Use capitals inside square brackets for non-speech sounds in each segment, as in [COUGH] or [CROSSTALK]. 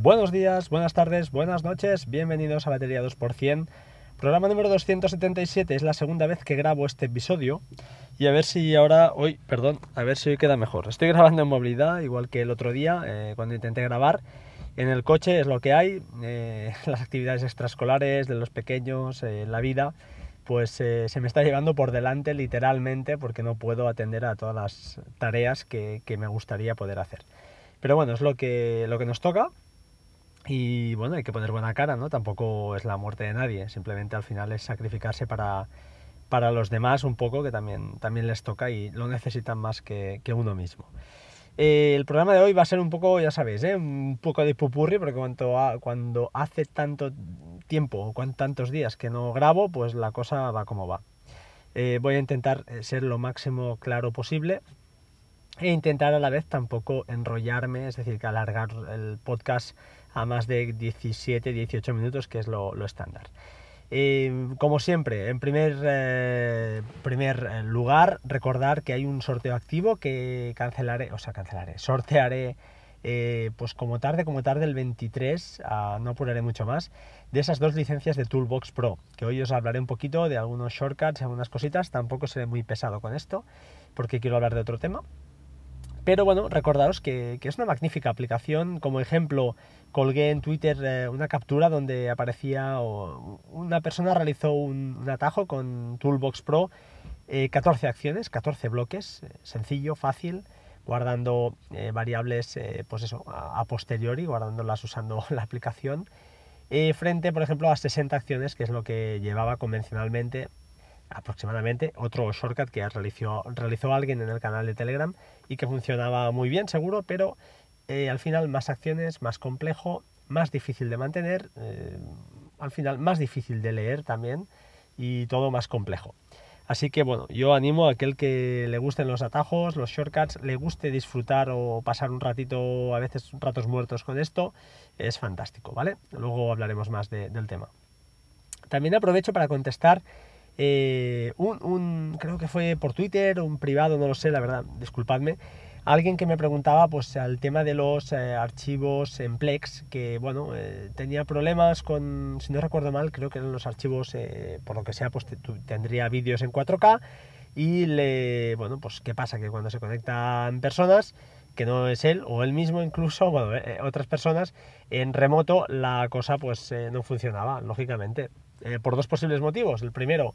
Buenos días, buenas tardes, buenas noches, bienvenidos a Batería 2%. Programa número 277, es la segunda vez que grabo este episodio y a ver si ahora, hoy, perdón, a ver si hoy queda mejor. Estoy grabando en movilidad, igual que el otro día, eh, cuando intenté grabar. En el coche es lo que hay, eh, [LAUGHS] las actividades extraescolares de los pequeños, eh, la vida, pues se me está llevando por delante literalmente porque no puedo atender a todas las tareas que, que me gustaría poder hacer. Pero bueno, es lo que, lo que nos toca y bueno, hay que poner buena cara, ¿no? Tampoco es la muerte de nadie, simplemente al final es sacrificarse para, para los demás un poco, que también, también les toca y lo necesitan más que, que uno mismo. Eh, el programa de hoy va a ser un poco, ya sabéis, ¿eh? un poco de pupurri, porque cuando, cuando hace tanto tiempo o tantos días que no grabo, pues la cosa va como va. Eh, voy a intentar ser lo máximo claro posible e intentar a la vez tampoco enrollarme, es decir, que alargar el podcast a más de 17, 18 minutos, que es lo, estándar. Eh, como siempre, en primer, eh, primer eh, lugar, recordar que hay un sorteo activo que cancelaré, o sea, cancelaré, sortearé pues como tarde, como tarde el 23, ah, no apuraré mucho más, de esas dos licencias de Toolbox Pro, que hoy os hablaré un poquito de algunos shortcuts, algunas cositas, tampoco seré muy pesado con esto, porque quiero hablar de otro tema. Pero bueno, recordaros que, es una magnífica aplicación. Como ejemplo, colgué en Twitter eh, una captura donde aparecía una persona realizó un, atajo con Toolbox Pro, 14 eh, acciones, 14 bloques, eh, sencillo, fácil, guardando variables, pues eso, a, posteriori, guardándolas usando [LAUGHS] la aplicación, frente, por ejemplo, a 60 acciones, que es lo que llevaba convencionalmente aproximadamente otro shortcut que realizó, realizó alguien en el canal de Telegram y que funcionaba muy bien, seguro, pero eh, al final más acciones, más complejo, más difícil de mantener, eh, al final más difícil de leer también y todo más complejo. Así que bueno, yo animo a aquel que le gusten los atajos, los shortcuts, le guste disfrutar o pasar un ratito, a veces ratos muertos con esto, es fantástico, ¿vale? Luego hablaremos más del tema. También aprovecho para contestar eh, un, creo que fue por Twitter, un privado, no lo sé, la verdad, disculpadme, alguien que me preguntaba pues al tema de los eh, archivos en Plex, que bueno, eh, tenía problemas con, si no recuerdo mal, creo que eran los archivos, por lo que sea, pues tendría vídeos en 4K y le, bueno, pues qué pasa, que cuando se conectan personas, que no es él o él mismo incluso, bueno, otras personas, en remoto la cosa pues no funcionaba, lógicamente. Eh, por dos posibles motivos. El primero,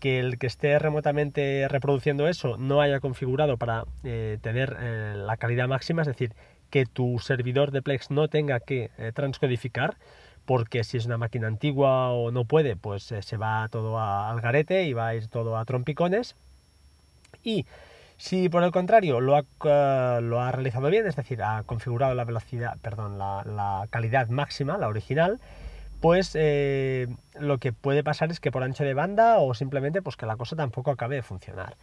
que el que esté remotamente reproduciendo eso no haya configurado para eh, tener eh, la calidad máxima, es decir, que tu servidor de Plex no tenga que transcodificar, porque si es una máquina antigua o no puede, pues se va todo al garete y va a ir todo a trompicones. Y si por el contrario lo ha, lo ha realizado bien, es decir, ha configurado la velocidad, perdón, la calidad máxima, la original, pues eh, lo que puede pasar es que por ancho de banda o simplemente pues que la cosa tampoco acabe de funcionar.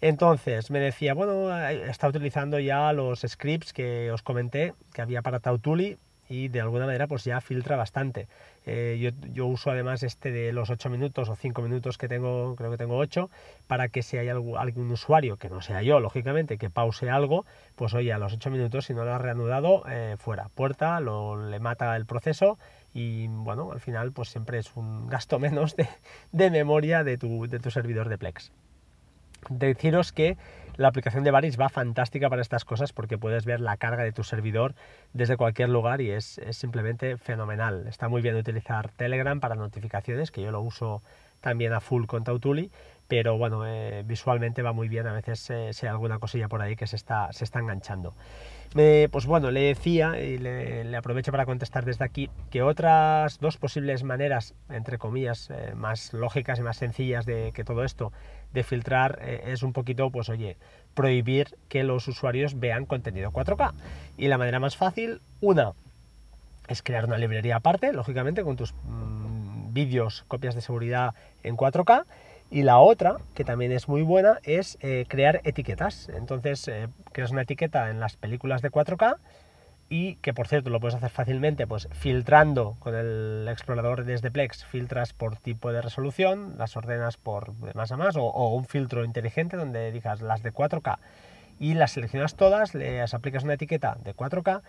Entonces me decía, bueno, está utilizando ya los scripts que os comenté que había para Tautuli y de alguna manera pues ya filtra bastante. Eh, yo, uso además este de los 8 minutos o 5 minutos que tengo, creo que tengo 8, para que si hay algún, usuario, que no sea yo, lógicamente, que pause algo, pues oye, a los 8 minutos, si no lo ha reanudado, eh, fuera, puerta, lo, le mata el proceso y bueno, al final pues siempre es un gasto [LAUGHS] menos de, memoria de tu, de tu, servidor de Plex. Deciros que la aplicación de Varis va fantástica para estas cosas porque puedes ver la carga de tu servidor desde cualquier lugar y es, simplemente fenomenal. Está muy bien utilizar Telegram para notificaciones, que yo lo uso también a full con Tautuli, pero bueno, eh, visualmente va muy bien, a veces eh, alguna cosilla por ahí que se está, se está enganchando pues bueno, le decía, y le, aprovecho para contestar desde aquí, que otras dos posibles maneras, entre comillas, eh, más lógicas y más sencillas de que todo esto, de filtrar, eh, es un poquito, pues oye, prohibir que los usuarios vean contenido 4K. Y la manera más fácil, una, es crear una librería aparte, lógicamente, con tus mm, vídeos, copias de seguridad en 4K y la otra, que también es muy buena, es eh, crear etiquetas. Entonces, eh, creas una etiqueta en las películas de 4K y que por cierto lo puedes hacer fácilmente pues filtrando con el explorador desde Plex, filtras por tipo de resolución, las ordenas por más a más o, o, un filtro inteligente donde digas las de 4K y las seleccionas todas, les aplicas una etiqueta de 4K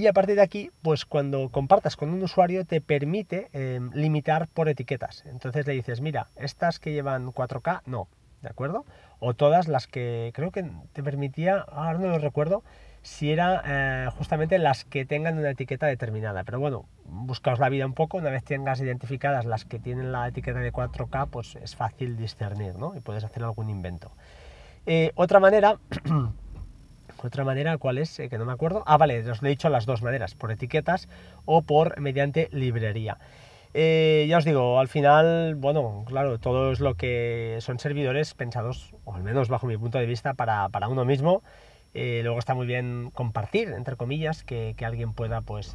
Y a partir de aquí, pues cuando compartas con un usuario te permite em, limitar por etiquetas. Entonces le dices, mira, estas que llevan 4K, no, ¿de acuerdo? O todas las que creo que te permitía, ahora no lo recuerdo, si era eh, justamente las que tengan una etiqueta determinada. Pero bueno, buscaos la vida un poco, una vez tengas identificadas las que tienen la etiqueta de 4K, pues es fácil discernir, ¿no? Y puedes hacer algún invento. Eh, otra manera [CLEARS THROAT] Otra manera, ¿cuál es? Eh, que no me acuerdo. Ah, vale, os lo he dicho las dos maneras, por etiquetas o por mediante librería. Eh, ya os digo, al final, bueno, claro, todo es lo que son servidores pensados, o al menos bajo mi punto de vista, para, uno mismo. Eh, luego está muy bien compartir, entre comillas, que, alguien pueda pues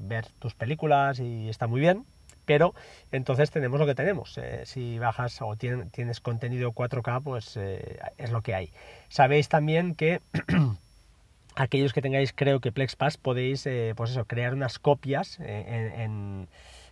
ver tus películas y está muy bien. Pero entonces tenemos lo que tenemos. si bajas o tienes contenido 4K, pues es lo que hay. Sabéis también que [CLEARS THROAT] aquellos que tengáis, creo que PlexPass, podéis, eh, pues eso, crear unas copias eh, en,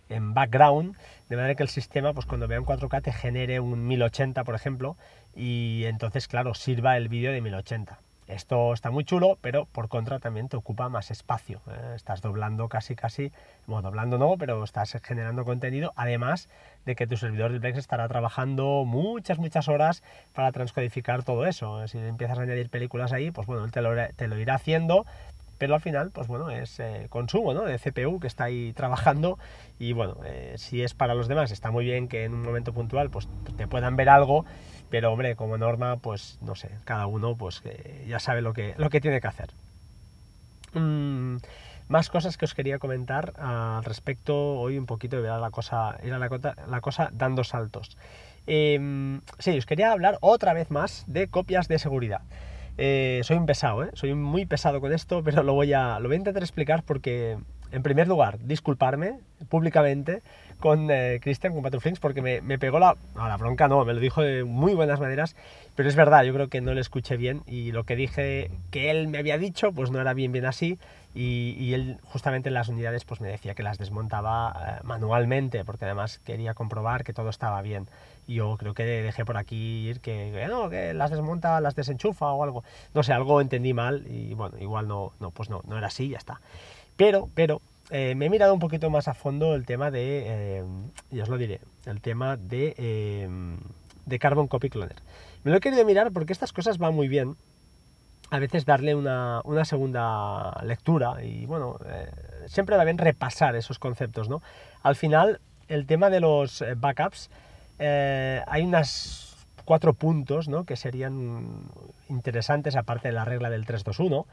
en, background, de manera que el sistema, pues cuando vea un 4K, te genere un 1080, por ejemplo, y entonces, claro, sirva el vídeo de 1080. Esto está muy chulo, pero por contra también te ocupa más espacio. ¿eh? Estás doblando casi, casi, bueno, doblando no, pero estás generando contenido, además de que tu servidor de Plex estará trabajando muchas, muchas horas para transcodificar todo eso. Si empiezas a añadir películas ahí, pues bueno, él te lo, te lo irá haciendo, pero al final, pues bueno, es eh, consumo ¿no? de CPU que está ahí trabajando y bueno, eh, si es para los demás, está muy bien que en un momento puntual pues te puedan ver algo, pero hombre, como norma, pues no sé, cada uno pues ya sabe lo que, lo que tiene que hacer. Mm, más cosas que os quería comentar al respecto, hoy un poquito de la cosa, era la, la cosa dando saltos. Eh, sí, os quería hablar otra vez más de copias de seguridad. Eh, soy un pesado, ¿eh? soy muy pesado con esto, pero lo voy, a, lo voy a intentar explicar porque, en primer lugar, disculparme públicamente con eh, Christian, con Patruflinks, porque me, me, pegó la, la bronca, no, me lo dijo de muy buenas maneras, pero es verdad, yo creo que no le escuché bien y lo que dije que él me había dicho, pues no era bien bien así y, y él justamente en las unidades pues me decía que las desmontaba manualmente, porque además quería comprobar que todo estaba bien yo creo que dejé por aquí ir que, no, que las desmonta, las desenchufa o algo. No sé, algo entendí mal y bueno, igual no, no pues no, no era así, ya está. Pero, pero, eh, me he mirado un poquito más a fondo el tema de, eh, y os lo diré, el tema de, eh, de Carbon Copy Cloner. Me lo he querido mirar porque estas cosas van muy bien. A veces darle una, una segunda lectura y bueno, siempre va bien repasar esos conceptos, ¿no? Al final, el tema de los backups hay unas cuatro puntos ¿no? que serían interesantes aparte de la regla del 321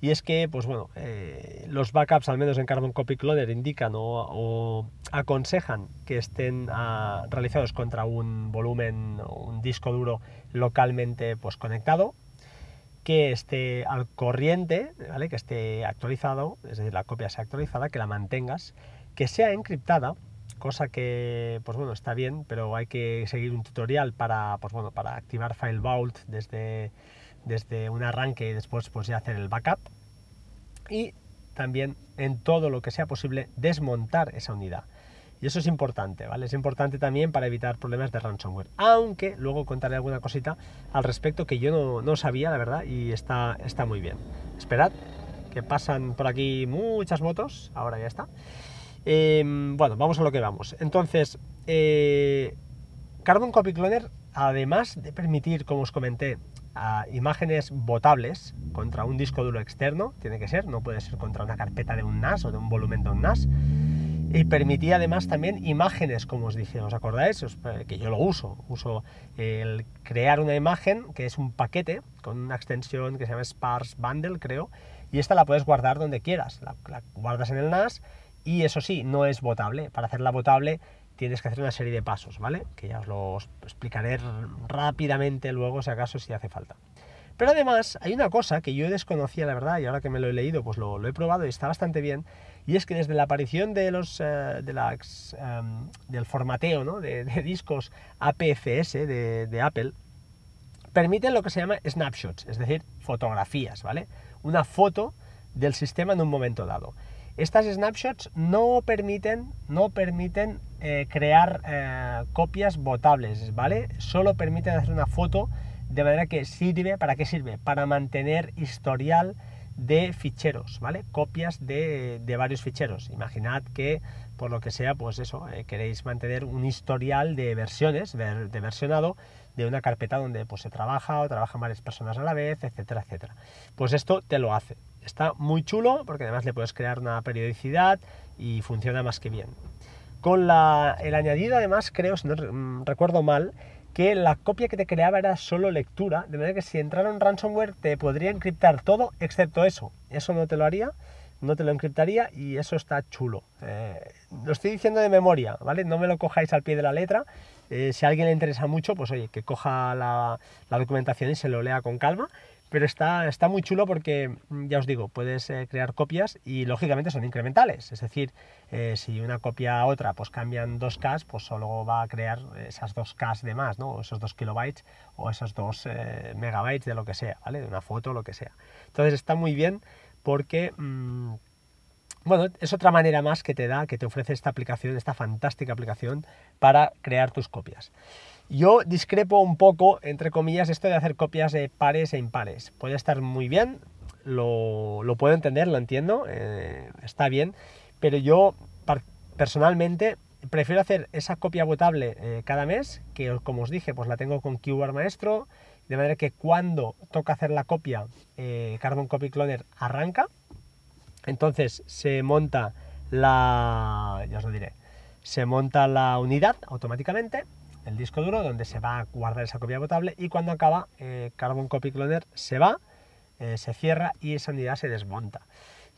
y es que pues bueno eh, los backups al menos en Carbon Copy Cloner indican o, aconsejan que estén ah, realizados contra un volumen un disco duro localmente pues conectado que esté al corriente, ¿vale? que esté actualizado, es decir, la copia sea actualizada, que la mantengas, que sea encriptada cosa que pues bueno está bien pero hay que seguir un tutorial para pues bueno para activar file vault desde desde un arranque y después pues ya hacer el backup y también en todo lo que sea posible desmontar esa unidad y eso es importante, ¿vale? Es importante también para evitar problemas de ransomware. Aunque luego contaré alguna cosita al respecto que yo no, no sabía, la verdad, y está, está muy bien. Esperad, que pasan por aquí muchas motos. Ahora ya está. Em, bueno, vamos a lo que vamos. Entonces, eh, Carbon Copy Cloner, además de permitir, como os comenté, imágenes botables contra un disco duro externo, tiene que ser, no puede ser contra una carpeta de un NAS o de un volumen de un NAS, y permitía además también imágenes, como os dije, ¿os acordáis? Eh, que yo lo uso, uso el crear una imagen que es un paquete con una extensión que se llama Sparse Bundle, creo, y esta la puedes guardar donde quieras, la, la guardas en el NAS y eso sí, no es votable. Para hacerla votable tienes que hacer una serie de pasos, ¿vale? Que ya os lo explicaré rápidamente luego, si acaso, si hace falta. Pero además hay una cosa que yo desconocía, la verdad, y ahora que me lo he leído, pues lo, he probado y está bastante bien, y es que desde la aparición de los, eh, de em, del formateo ¿no? de, discos APFS de, de Apple, permiten lo que se llama snapshots, es decir, fotografías, ¿vale? Una foto del sistema en un momento dado. Estas snapshots no permiten, no permiten eh, crear eh, copias votables, ¿vale? Solo permiten hacer una foto de manera que sirve, ¿para qué sirve? Para mantener historial de ficheros, ¿vale? Copias de, varios ficheros. Imaginad que, por lo que sea, pues eso, eh, queréis mantener un historial de versiones, de versionado, de una carpeta donde pues, se trabaja o trabajan varias personas a la vez, etcétera, etcétera. Pues esto te lo hace. Está muy chulo porque además le puedes crear una periodicidad y funciona más que bien. Con la, el añadido además, creo, si no mm, recuerdo mal, que la copia que te creaba era solo lectura, de manera que si entrara un ransomware te podría encriptar todo excepto eso. Eso no te lo haría, no te lo encriptaría y eso está chulo. Eh, lo estoy diciendo de memoria, ¿vale? No me lo cojáis al pie de la letra, eh, si a alguien le interesa mucho, pues oye, que coja la, documentación y se lo lea con calma. Pero está, está muy chulo porque, mm, ya os digo, puedes eh, crear copias y lógicamente son incrementales. Es decir, eh, si una copia a otra pues cambian 2K, pues solo va a crear esas 2K de más, ¿no? esos 2 kilobytes o esos 2 megabytes de lo que sea, ¿vale? De una foto o lo que sea. Entonces está muy bien porque... Mm, bueno, es otra manera más que te da, que te ofrece esta aplicación, esta fantástica aplicación para crear tus copias. Yo discrepo un poco, entre comillas, esto de hacer copias de pares e impares. Puede estar muy bien, lo, puedo entender, lo entiendo, eh, está bien, pero yo personalmente prefiero hacer esa copia votable eh, cada mes, que como os dije, pues la tengo con Keyword Maestro, de manera que cuando toca hacer la copia, eh, Carbon Copy Cloner arranca, entonces se monta la, ya os lo diré, se monta la unidad automáticamente, el disco duro, donde se va a guardar esa copia potable y cuando acaba eh, Carbon Copy Cloner se va, eh, se cierra y esa unidad se desmonta.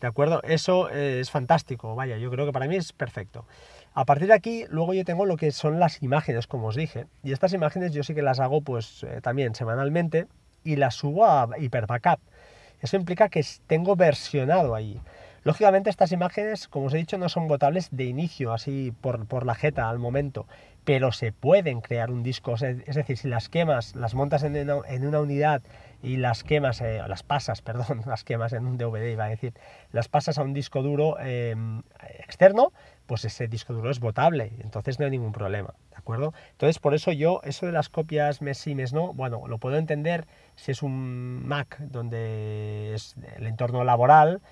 ¿De acuerdo? Eso eh, es fantástico, vaya, yo creo que para mí es perfecto. A partir de aquí, luego yo tengo lo que son las imágenes, como os dije, y estas imágenes yo sí que las hago pues también semanalmente y las subo a Hyper Backup. Eso implica que tengo versionado ahí. Lógicamente estas imágenes, como os he dicho, no son votables de inicio, así por, la jeta al momento, pero se pueden crear un disco, es decir, si las quemas, las montas en una, unidad y las quemas, eh, las pasas, [LAUGHS] perdón, las quemas en un DVD iba a decir, las pasas a un disco duro em, externo, pues ese disco duro es votable, entonces no hay ningún problema, ¿de acuerdo? Entonces por eso yo, eso de las copias mes sí, mes no, bueno, lo puedo entender si es un Mac donde es el entorno laboral,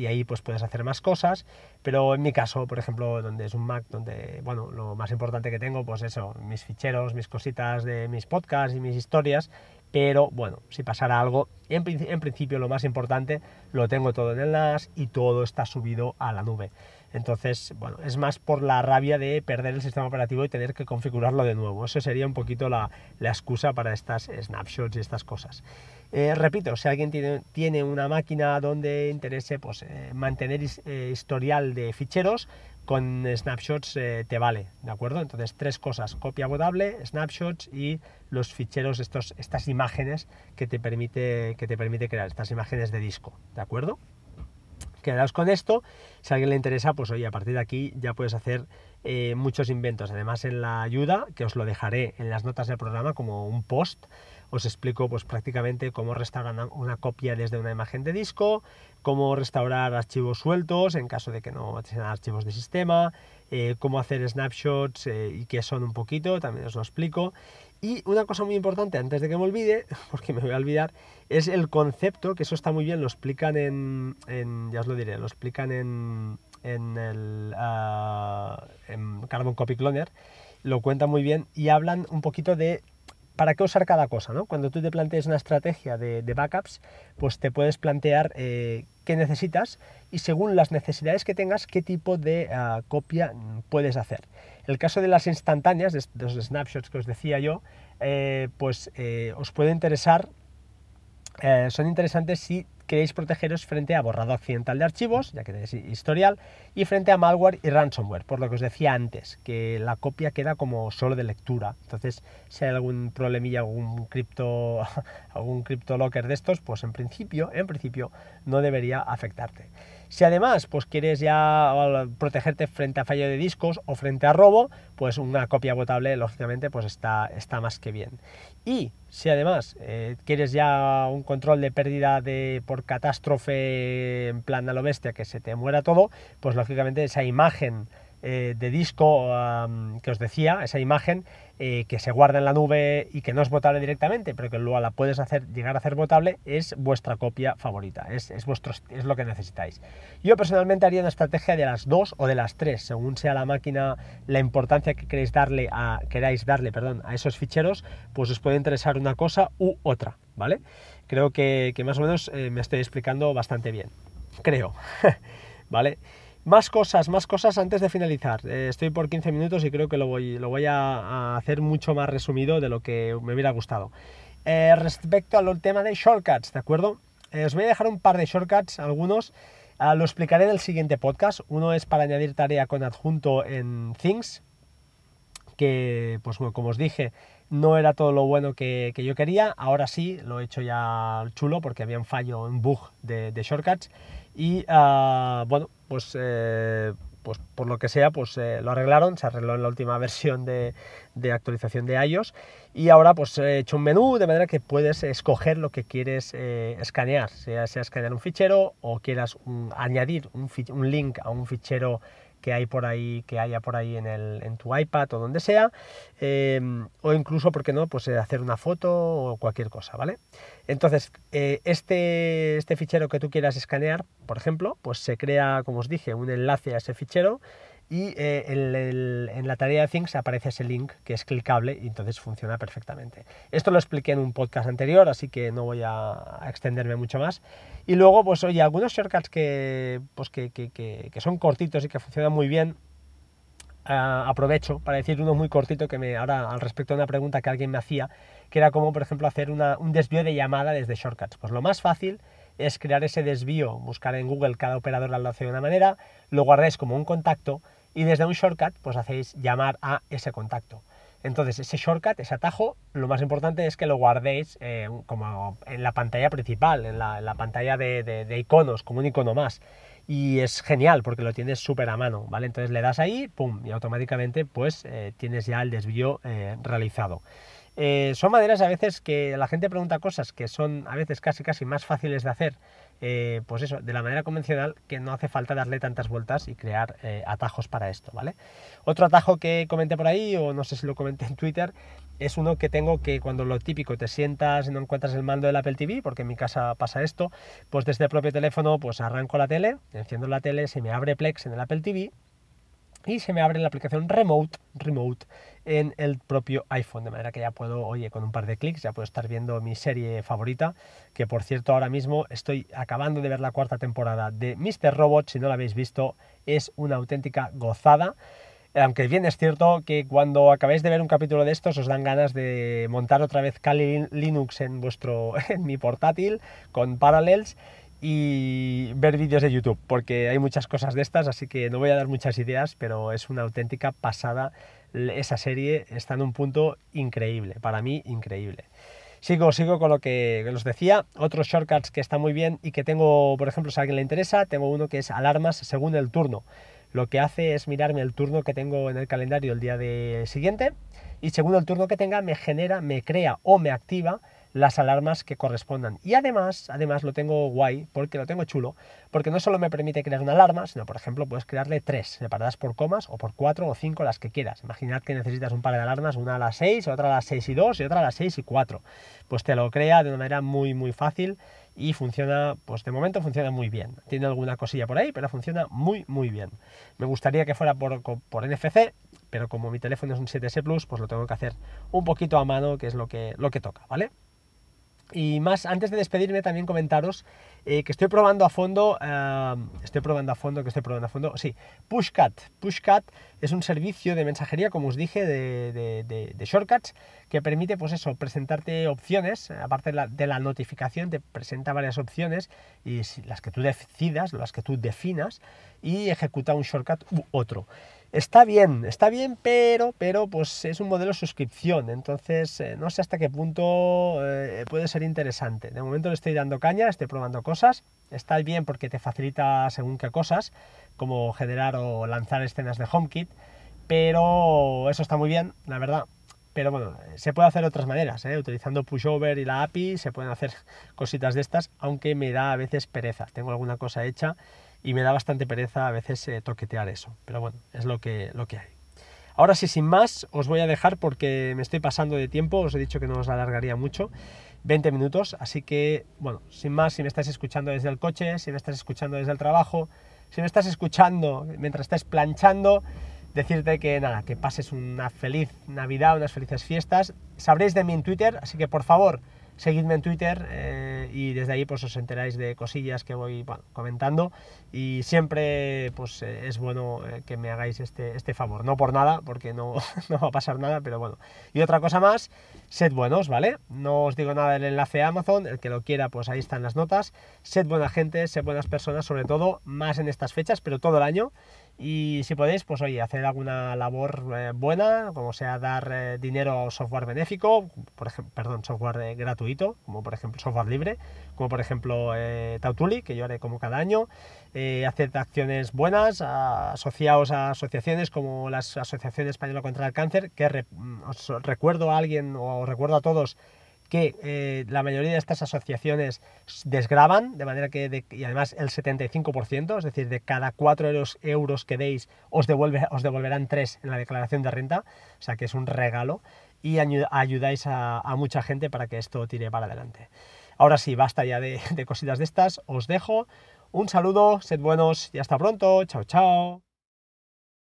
y ahí pues puedes hacer más cosas, pero en mi caso, por ejemplo, donde es un Mac, donde, bueno, lo más importante que tengo, pues eso, mis ficheros, mis cositas de mis podcasts y mis historias, pero bueno, si pasara algo, en, principio lo más importante, lo tengo todo en el NAS y todo está subido a la nube. Entonces, bueno, es más por la rabia de perder el sistema operativo y tener que configurarlo de nuevo. Eso sería un poquito la, excusa para estas snapshots y estas cosas. Eh, repito, si alguien tiene, una máquina donde interese pues, eh, mantener eh, historial de ficheros, con snapshots te vale, ¿de acuerdo? Entonces, tres cosas, copia botable, snapshots y los ficheros, estos, estas imágenes que te, permite, que te permite crear, estas imágenes de disco, ¿de acuerdo? Quedaos con esto, si a alguien le interesa, pues oye, a partir de aquí ya puedes hacer eh, muchos inventos. Además, en la ayuda, que os lo dejaré en las notas del programa como un post, os explico pues prácticamente cómo restaurar una copia desde una imagen de disco, cómo restaurar archivos sueltos en caso de que no sean archivos de sistema, eh, cómo hacer snapshots eh, y qué son un poquito, también os lo explico. Y una cosa muy importante, antes de que me olvide, [LAUGHS] porque me voy a olvidar, es el concepto, que eso está muy bien, lo explican en, ya os lo diré, lo explican en, en el ah, en Carbon Copy Cloner, lo cuentan muy bien y hablan un poquito de para qué usar cada cosa, ¿no? Cuando tú te plantees una estrategia de, backups, pues te puedes plantear eh, qué necesitas y según las necesidades que tengas, qué tipo de ah, copia puedes hacer. El caso de las instantáneas, de los snapshots que os decía yo, eh, pues eh, os puede interesar, son interesantes si queréis protegeros frente a borrado accidental de archivos, ya que tenéis historial, y frente a malware y ransomware, por lo que os decía antes, que la copia queda como solo de lectura. Entonces, si hay algún problemilla, algún cripto, [LAUGHS] algún locker de estos, pues en principio, en principio, no debería afectarte. Si además pues quieres ya protegerte frente a fallo de discos o frente a robo, pues una copia botable lógicamente pues está, está más que bien. Y si además eh, quieres ya un control de pérdida de, por catástrofe en plan a lo bestia, que se te muera todo, pues lógicamente esa imagen eh, de disco que os decía, esa imagen eh, que se guarda en la nube y que no es votable directamente, pero que luego la puedes hacer, llegar a hacer votable, es vuestra copia favorita, es, es, vuestro, es lo que necesitáis. Yo personalmente haría una estrategia de las dos o de las tres, según sea la máquina, la importancia que queréis darle a, queráis darle perdón, a esos ficheros, pues os puede interesar una cosa u otra, ¿vale? Creo que, más o menos eh, me estoy explicando bastante bien, creo, [LAUGHS] ¿vale? Más cosas, más cosas antes de finalizar. Eh, estoy por 15 minutos y creo que lo voy, lo voy a, hacer mucho más resumido de lo que me hubiera gustado. Eh, respecto al tema de shortcuts, ¿de acuerdo? Eh, os voy a dejar un par de shortcuts, algunos. Ah, lo explicaré en el siguiente podcast. Uno es para añadir tarea con adjunto en Things, que, pues como os dije, no era todo lo bueno que, yo quería. Ahora sí, lo he hecho ya chulo porque había un fallo, un bug de, de shortcuts. Y ah, bueno, pues, eh, pues por lo que sea, pues eh, lo arreglaron, se arregló en la última [LAUGHS] versión de, actualización de iOS y ahora pues he hecho un menú de manera que puedes escoger lo que quieres eh, escanear, sea, sea escanear un fichero o quieras añadir un link a un fichero que hay por ahí, que haya por ahí en, el, en tu iPad o donde sea, em, o incluso, ¿por qué no?, pues eh, hacer una foto o cualquier cosa, ¿vale? Entonces, eh, este, este fichero que tú quieras escanear, por ejemplo, pues se crea, como os dije, un enlace a ese fichero y eh, en la tarea de Things aparece ese link que es clicable y entonces funciona perfectamente. Esto lo expliqué en un podcast anterior, así que no voy a, extenderme mucho más. Y luego, pues oye, algunos shortcuts que, pues, que, que, que son cortitos y que funcionan muy bien, ah, aprovecho para decir uno muy cortito que me ahora al respecto de una pregunta que alguien me hacía, que era como por ejemplo hacer un desvío de llamada desde shortcuts. Pues lo más fácil es crear ese desvío, buscar en Google cada operador lo hace de una manera, lo guardáis como un contacto y desde un shortcut pues hacéis llamar a ese contacto. Entonces ese shortcut, ese atajo, lo más importante es que lo guardéis eh, como en la pantalla principal, en la, pantalla de, iconos, como un icono más. Y es genial porque lo tienes súper a mano, ¿vale? Entonces le das ahí, pum, y automáticamente pues eh, tienes ya el desvío eh, realizado. son maneras a veces que la gente pregunta cosas que son a veces casi casi más fáciles de hacer eh, pues eso, de la manera convencional, que no hace falta darle tantas vueltas y crear eh, atajos para esto, ¿vale? Otro atajo que comenté por ahí, o no sé si lo comenté en Twitter, es uno que tengo que cuando lo típico te sientas y no encuentras el mando del Apple TV, porque en mi casa pasa esto, pues desde el propio teléfono pues arranco la tele, enciendo la tele, se me abre Plex en el Apple TV y se me abre la aplicación Remote, Remote en el propio iPhone, de manera que ya puedo, oye, con un par de clics ya puedo estar viendo mi serie favorita, que por cierto ahora mismo estoy acabando de ver la cuarta temporada de Mr. Robot, si no la habéis visto, es una auténtica gozada. Aunque bien es cierto que cuando acabéis de ver un capítulo de estos os dan ganas de montar otra vez Kali Linux en vuestro [LAUGHS] en mi portátil con Parallels y ver vídeos de YouTube, porque hay muchas cosas de estas, así que no voy a dar muchas ideas, pero es una auténtica pasada. Esa serie está en un punto increíble, para mí increíble. Sigo, sigo con lo que os decía. Otros shortcuts que están muy bien y que tengo, por ejemplo, si a alguien le interesa, tengo uno que es alarmas según el turno. Lo que hace es mirarme el turno que tengo en el calendario el día de siguiente y según el turno que tenga me genera, me crea o me activa las alarmas que correspondan. Y además, además lo tengo guay, porque lo tengo chulo, porque no solo me permite crear una alarma, sino por ejemplo puedes crearle tres, separadas por comas o por cuatro o cinco las que quieras. Imaginad que necesitas un par de alarmas, una a las 6, otra a las 6 y 2 y otra a las 6 y 4. Pues te lo crea de una manera muy muy fácil y funciona, pues de momento funciona muy bien. Tiene alguna cosilla por ahí, pero funciona muy muy bien. Me gustaría que fuera por, por NFC, pero como mi teléfono es un 7S Plus, pues lo tengo que hacer un poquito a mano, que es lo que, lo que toca, ¿vale? Y más, antes de despedirme, también comentaros eh, que estoy probando a fondo, eh, estoy probando a fondo, que estoy probando a fondo, sí, Pushcat. Pushcat es un servicio de mensajería, como os dije, de, shortcuts, que permite, pues eso, presentarte opciones, aparte de la, de la, notificación, te presenta varias opciones, y las que tú decidas, las que tú definas, y ejecuta un shortcut u otro. Está bien, está bien, pero, pero pues es un modelo suscripción, entonces eh, no sé hasta qué punto eh, puede ser interesante. De momento le estoy dando caña, estoy probando cosas, está bien porque te facilita según qué cosas, como generar o lanzar escenas de HomeKit, pero eso está muy bien, la verdad. Pero bueno, se puede hacer de otras maneras, ¿eh? utilizando Pushover y la API se pueden hacer cositas de estas, aunque me da a veces pereza. Tengo alguna cosa hecha y me da bastante pereza a veces eh, toquetear eso, pero bueno, es lo que, lo que hay. Ahora sí, sin más, os voy a dejar porque me estoy pasando de tiempo, os he dicho que no os alargaría mucho, 20 minutos, así que, bueno, sin más, si me estás escuchando desde el coche, si me estás escuchando desde el trabajo, si me estás escuchando mientras estés planchando, decirte que nada, que pases una feliz Navidad, unas felices fiestas. Sabréis de mí en Twitter, así que por favor, seguidme en Twitter eh, y desde ahí pues os enteráis de cosillas que voy comentando y siempre pues eh, es bueno eh, que me hagáis este, este favor, no por nada, porque no, [LAUGHS] no va a pasar nada, pero bueno. Y otra cosa más, sed buenos, ¿vale? No os digo nada del enlace a Amazon, el que lo quiera pues ahí están las notas. Sed buena gente, sed buenas personas, sobre todo más en estas fechas, pero todo el año y si podéis, pues oye, hacer alguna labor eh, buena, como sea dar eh, dinero a software benéfico, por ejemplo, perdón, software eh, gratuito, como por ejemplo software libre, como por ejemplo Tautuli, que yo haré como cada año, hacer acciones buenas, asociados a asociaciones como la Asociación Española contra el Cáncer, que os recuerdo a alguien o recuerdo a todos que eh, la mayoría de estas asociaciones desgraban, de manera que, y además el 75%, es decir, de cada 4 euros, que deis, os, os devolverán 3 en la declaración de renta, o sea que es un regalo, y ayudáis a, mucha gente para que esto tire para adelante. Ahora sí, basta ya de, de cositas de estas, os dejo, un saludo, sed buenos y hasta pronto, chao chao.